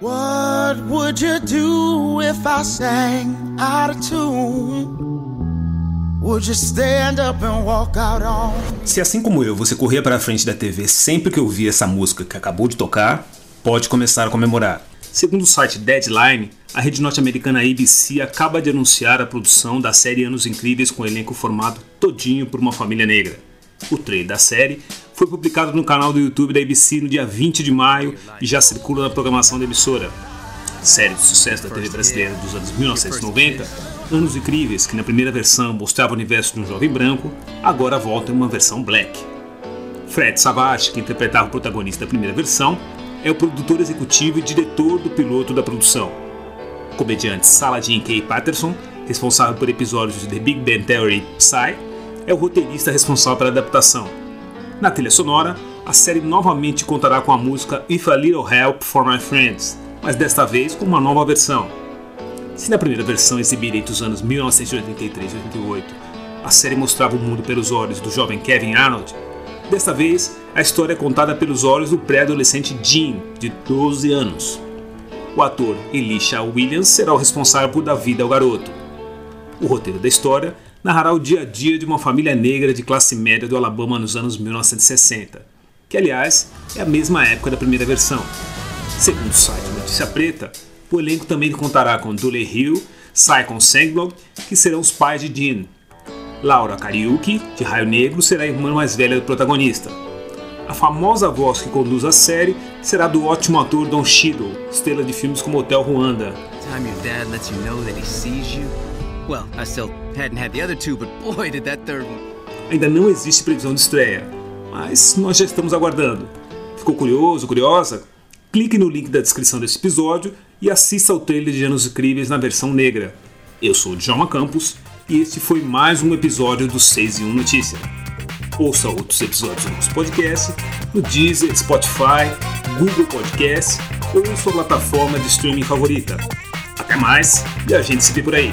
What would you do if I sang out of tune? Would you stand up and walk out on? Se assim como eu, você corria para a frente da TV sempre que ouvia essa música que acabou de tocar, pode começar a comemorar. Segundo o site Deadline, a rede norte-americana ABC acaba de anunciar a produção da série Anos Incríveis com o elenco formado todinho por uma família negra. O trailer da série foi publicado no canal do YouTube da ABC no dia 20 de maio e já circula na programação da emissora. Série de sucesso da TV brasileira dos anos 1990, Anos Incríveis, que na primeira versão mostrava o universo de um jovem branco, agora volta em uma versão black. Fred Savage, que interpretava o protagonista da primeira versão, é o produtor executivo e diretor do piloto da produção. Comediante Saladin K. Patterson, responsável por episódios de The Big Bang Theory Psy, é o roteirista responsável pela adaptação. Na trilha sonora, a série novamente contará com a música If a Little Help for My Friends, mas desta vez com uma nova versão. Se na primeira versão exibida entre os anos 1983 e 88, a série mostrava o mundo pelos olhos do jovem Kevin Arnold, desta vez a história é contada pelos olhos do pré-adolescente Jean, de 12 anos. O ator Elisha Williams será o responsável por dar vida ao garoto. O roteiro da história narrará o dia a dia de uma família negra de classe média do Alabama nos anos 1960, que aliás é a mesma época da primeira versão. Segundo o site Notícia Preta, o elenco também contará com Dully Hill, Saikon Sengblom, que serão os pais de Dean. Laura Kariuki, de Raio Negro, será a irmã mais velha do protagonista. A famosa voz que conduz a série será do ótimo ator Don Cheadle, estrela de filmes como Hotel Ruanda. Well, I still hadn't had the other two, but boy, did that third one. Ainda não existe previsão de estreia, mas nós já estamos aguardando. Ficou curioso, curiosa? Clique no link da descrição desse episódio e assista ao trailer de Anos Incríveis na versão negra. Eu sou o Djalma Campos e este foi mais um episódio do 6 em 1 Notícia. Ouça outros episódios do nosso podcast no Deezer, Spotify, Google Podcast ou em sua plataforma de streaming favorita. Até mais e a gente se vê por aí.